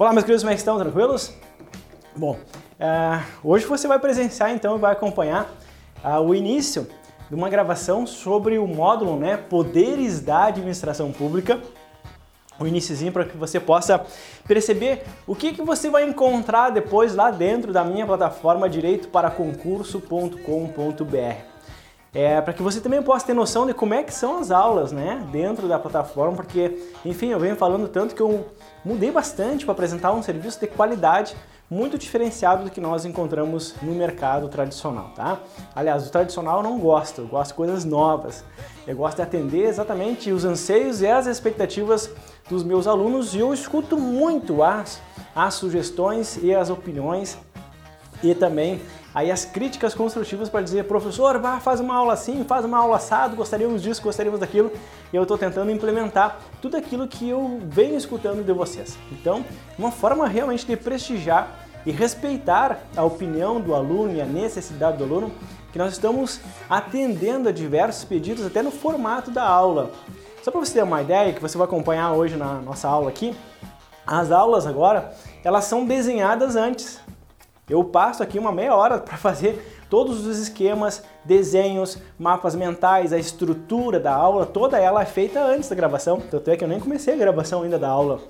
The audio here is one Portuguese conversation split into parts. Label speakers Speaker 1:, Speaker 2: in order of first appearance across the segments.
Speaker 1: Olá, meus queridos, como é que estão? Tranquilos? Bom, uh, hoje você vai presenciar então e vai acompanhar uh, o início de uma gravação sobre o módulo né, Poderes da Administração Pública. O iníciozinho para que você possa perceber o que, que você vai encontrar depois lá dentro da minha plataforma direito para concurso.com.br é, para que você também possa ter noção de como é que são as aulas né, dentro da plataforma, porque, enfim, eu venho falando tanto que eu mudei bastante para apresentar um serviço de qualidade muito diferenciado do que nós encontramos no mercado tradicional, tá? Aliás, o tradicional eu não gosto, eu gosto de coisas novas. Eu gosto de atender exatamente os anseios e as expectativas dos meus alunos e eu escuto muito as, as sugestões e as opiniões e também aí as críticas construtivas para dizer, professor, vá, faz uma aula assim, faz uma aula assado, gostaríamos disso, gostaríamos daquilo, e eu estou tentando implementar tudo aquilo que eu venho escutando de vocês. Então, uma forma realmente de prestigiar e respeitar a opinião do aluno e a necessidade do aluno, que nós estamos atendendo a diversos pedidos até no formato da aula. Só para você ter uma ideia, que você vai acompanhar hoje na nossa aula aqui, as aulas agora, elas são desenhadas antes. Eu passo aqui uma meia hora para fazer todos os esquemas, desenhos, mapas mentais, a estrutura da aula, toda ela é feita antes da gravação. Tanto é que eu nem comecei a gravação ainda da aula.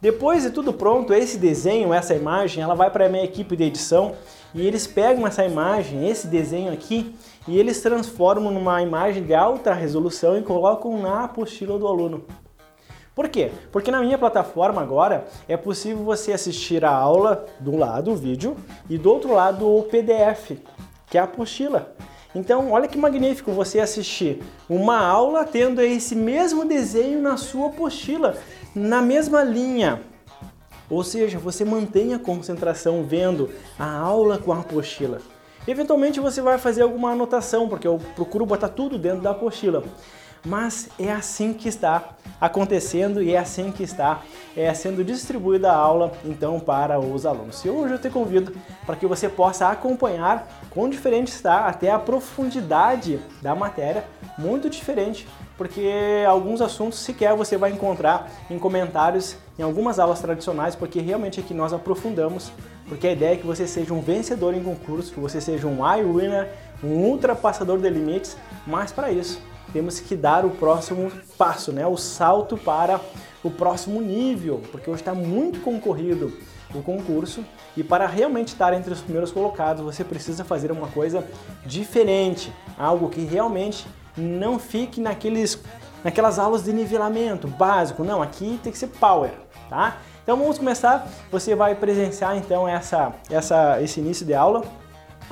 Speaker 1: Depois de tudo pronto, esse desenho, essa imagem, ela vai para a minha equipe de edição e eles pegam essa imagem, esse desenho aqui, e eles transformam numa imagem de alta resolução e colocam na apostila do aluno. Por quê? Porque na minha plataforma agora é possível você assistir a aula do lado, o vídeo, e do outro lado o PDF, que é a apostila. Então, olha que magnífico você assistir uma aula tendo esse mesmo desenho na sua apostila, na mesma linha. Ou seja, você mantém a concentração vendo a aula com a apostila. Eventualmente você vai fazer alguma anotação, porque eu procuro botar tudo dentro da apostila mas é assim que está acontecendo e é assim que está é, sendo distribuída a aula então para os alunos. E hoje eu te convido para que você possa acompanhar quão diferente está até a profundidade da matéria, muito diferente, porque alguns assuntos sequer você vai encontrar em comentários em algumas aulas tradicionais, porque realmente aqui nós aprofundamos, porque a ideia é que você seja um vencedor em concurso, que você seja um eye winner, um ultrapassador de limites, mas para isso temos que dar o próximo passo, né? o salto para o próximo nível, porque hoje está muito concorrido o concurso. E para realmente estar entre os primeiros colocados você precisa fazer uma coisa diferente, algo que realmente não fique naqueles, naquelas aulas de nivelamento básico, não, aqui tem que ser power, tá? Então vamos começar, você vai presenciar então essa, essa, esse início de aula.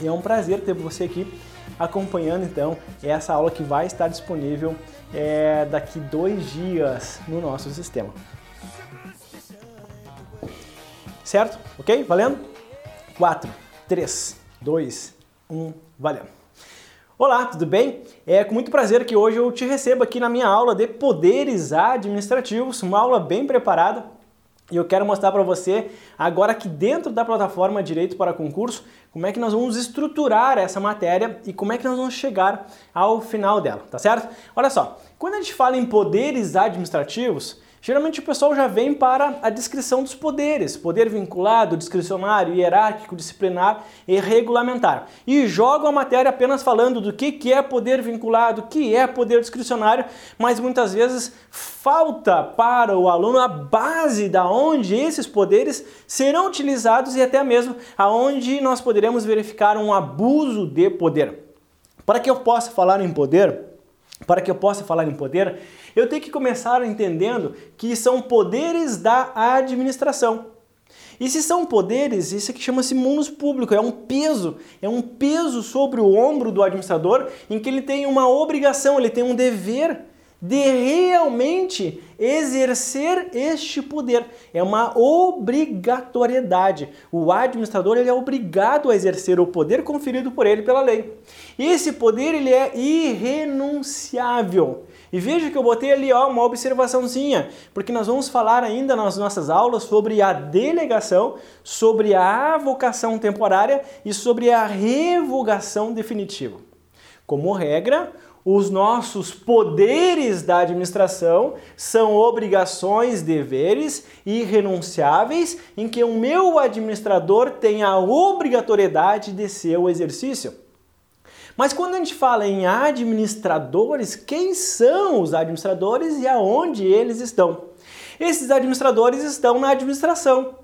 Speaker 1: E é um prazer ter você aqui acompanhando então essa aula que vai estar disponível é, daqui dois dias no nosso sistema. Certo? Ok? Valendo? 4, 3, 2, 1, valendo. Olá, tudo bem? É com muito prazer que hoje eu te recebo aqui na minha aula de poderes administrativos, uma aula bem preparada e eu quero mostrar para você agora que dentro da plataforma Direito para Concurso, como é que nós vamos estruturar essa matéria e como é que nós vamos chegar ao final dela, tá certo? Olha só, quando a gente fala em poderes administrativos, Geralmente o pessoal já vem para a descrição dos poderes, poder vinculado, discricionário, hierárquico, disciplinar e regulamentar. E jogam a matéria apenas falando do que é poder vinculado, que é poder discricionário, mas muitas vezes falta para o aluno a base da onde esses poderes serão utilizados e até mesmo aonde nós poderemos verificar um abuso de poder. Para que eu possa falar em poder, para que eu possa falar em poder, eu tenho que começar entendendo que são poderes da administração. E se são poderes, isso aqui chama-se munus público, é um peso, é um peso sobre o ombro do administrador em que ele tem uma obrigação, ele tem um dever de realmente exercer este poder. É uma obrigatoriedade. O administrador ele é obrigado a exercer o poder conferido por ele pela lei. Esse poder ele é irrenunciável. E veja que eu botei ali ó, uma observaçãozinha, porque nós vamos falar ainda nas nossas aulas sobre a delegação, sobre a avocação temporária e sobre a revogação definitiva. Como regra, os nossos poderes da administração são obrigações, deveres irrenunciáveis em que o meu administrador tem a obrigatoriedade de seu exercício. Mas quando a gente fala em administradores, quem são os administradores e aonde eles estão? Esses administradores estão na administração.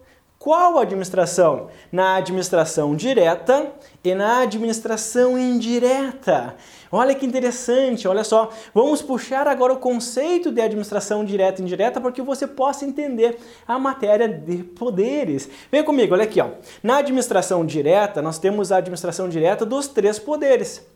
Speaker 1: Qual administração? Na administração direta e na administração indireta. Olha que interessante, olha só. Vamos puxar agora o conceito de administração direta e indireta para que você possa entender a matéria de poderes. Vem comigo, olha aqui, ó. Na administração direta, nós temos a administração direta dos três poderes: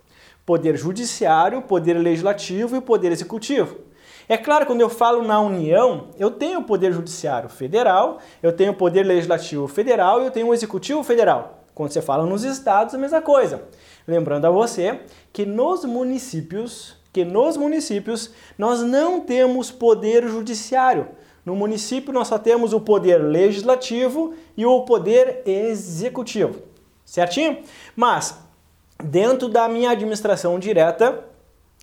Speaker 1: poder judiciário, poder legislativo e poder executivo. É claro, quando eu falo na União, eu tenho o Poder Judiciário Federal, eu tenho o Poder Legislativo Federal e eu tenho o Executivo Federal. Quando você fala nos estados, a mesma coisa. Lembrando a você que nos municípios, que nos municípios nós não temos poder judiciário. No município nós só temos o poder legislativo e o poder executivo. Certinho? Mas dentro da minha administração direta,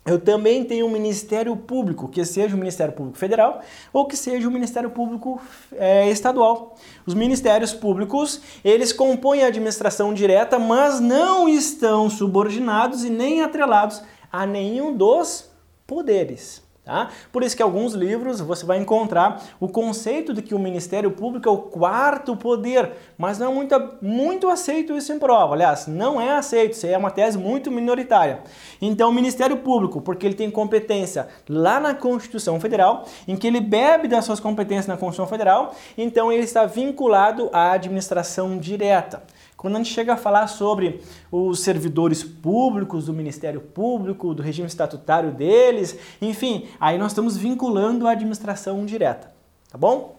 Speaker 1: eu também tenho um Ministério Público, que seja o Ministério Público Federal ou que seja o Ministério Público é, Estadual. Os Ministérios Públicos, eles compõem a administração direta, mas não estão subordinados e nem atrelados a nenhum dos poderes. Tá? Por isso que alguns livros você vai encontrar o conceito de que o Ministério Público é o quarto poder, mas não é muito, muito aceito isso em prova. Aliás, não é aceito, isso é uma tese muito minoritária. Então, o Ministério Público, porque ele tem competência lá na Constituição Federal, em que ele bebe das suas competências na Constituição Federal, então ele está vinculado à administração direta. Quando a gente chega a falar sobre os servidores públicos do Ministério Público, do regime estatutário deles, enfim, aí nós estamos vinculando a administração direta, tá bom?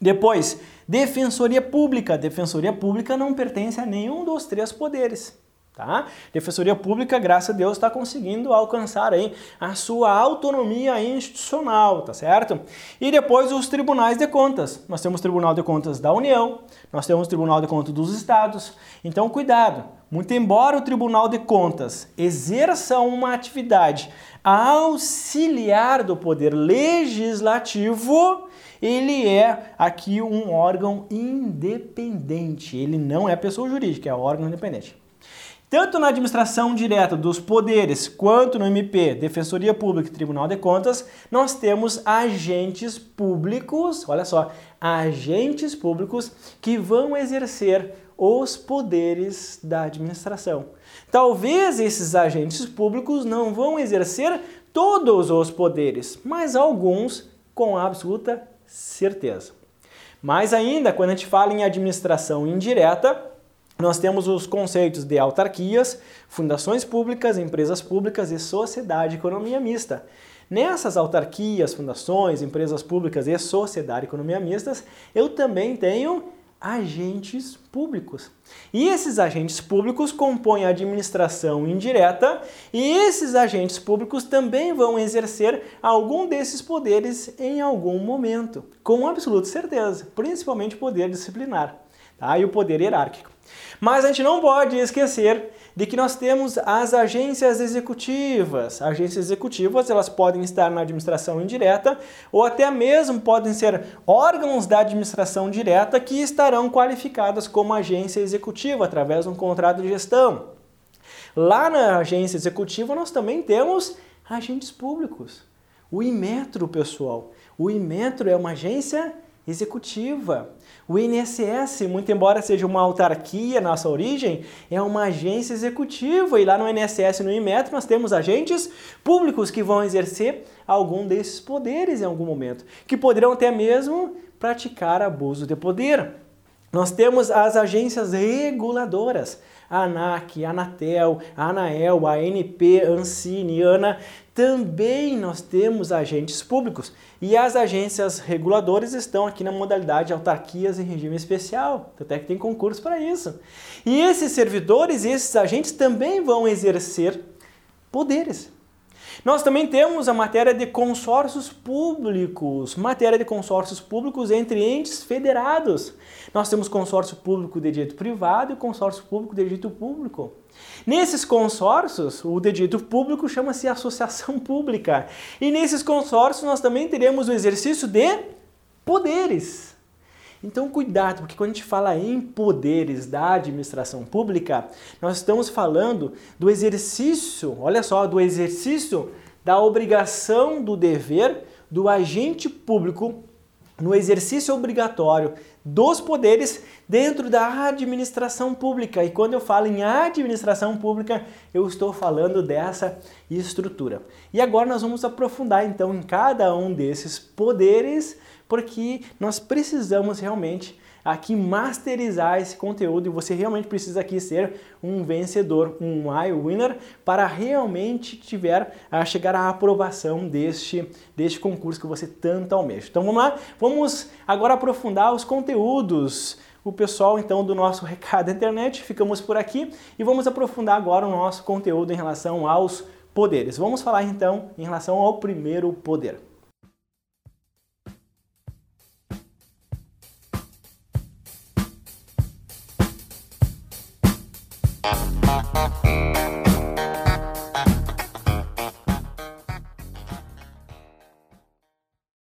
Speaker 1: Depois, Defensoria Pública. Defensoria Pública não pertence a nenhum dos três poderes. Tá? Defensoria Pública, graças a Deus, está conseguindo alcançar aí a sua autonomia institucional, tá certo? E depois os tribunais de contas. Nós temos Tribunal de Contas da União, nós temos Tribunal de Contas dos Estados. Então, cuidado. Muito embora o Tribunal de Contas exerça uma atividade auxiliar do poder legislativo, ele é aqui um órgão independente. Ele não é pessoa jurídica, é órgão independente. Tanto na administração direta dos poderes quanto no MP, Defensoria Pública e Tribunal de Contas, nós temos agentes públicos, olha só, agentes públicos que vão exercer os poderes da administração. Talvez esses agentes públicos não vão exercer todos os poderes, mas alguns com absoluta certeza. Mais ainda, quando a gente fala em administração indireta, nós temos os conceitos de autarquias, fundações públicas, empresas públicas e sociedade economia mista. Nessas autarquias, fundações, empresas públicas e sociedade economia mistas, eu também tenho agentes públicos. E esses agentes públicos compõem a administração indireta, e esses agentes públicos também vão exercer algum desses poderes em algum momento, com absoluta certeza, principalmente o poder disciplinar tá? e o poder hierárquico. Mas a gente não pode esquecer de que nós temos as agências executivas. Agências executivas, elas podem estar na administração indireta ou até mesmo podem ser órgãos da administração direta que estarão qualificadas como agência executiva através de um contrato de gestão. Lá na agência executiva nós também temos agentes públicos. O Imetro, pessoal. O Imetro é uma agência executiva. O INSS, muito embora seja uma autarquia na sua origem, é uma agência executiva e lá no INSS e no IMETRO nós temos agentes públicos que vão exercer algum desses poderes em algum momento, que poderão até mesmo praticar abuso de poder. Nós temos as agências reguladoras, a ANAC, a Anatel, a Anael, a ANP, Ancine, ANA, também nós temos agentes públicos e as agências reguladoras estão aqui na modalidade autarquias em regime especial, até que tem concurso para isso. E esses servidores e esses agentes também vão exercer poderes. Nós também temos a matéria de consórcios públicos, matéria de consórcios públicos entre entes federados. Nós temos consórcio público de direito privado e consórcio público de direito público. Nesses consórcios, o de direito público chama-se associação pública. E nesses consórcios nós também teremos o exercício de poderes. Então, cuidado, porque quando a gente fala em poderes da administração pública, nós estamos falando do exercício, olha só, do exercício da obrigação do dever do agente público no exercício obrigatório dos poderes dentro da administração pública. E quando eu falo em administração pública, eu estou falando dessa estrutura. E agora nós vamos aprofundar então em cada um desses poderes porque nós precisamos realmente aqui masterizar esse conteúdo e você realmente precisa aqui ser um vencedor, um I winner para realmente tiver a chegar à aprovação deste deste concurso que você tanto almeja. Então vamos lá, vamos agora aprofundar os conteúdos. O pessoal então do nosso recado internet, ficamos por aqui e vamos aprofundar agora o nosso conteúdo em relação aos poderes. Vamos falar então em relação ao primeiro poder.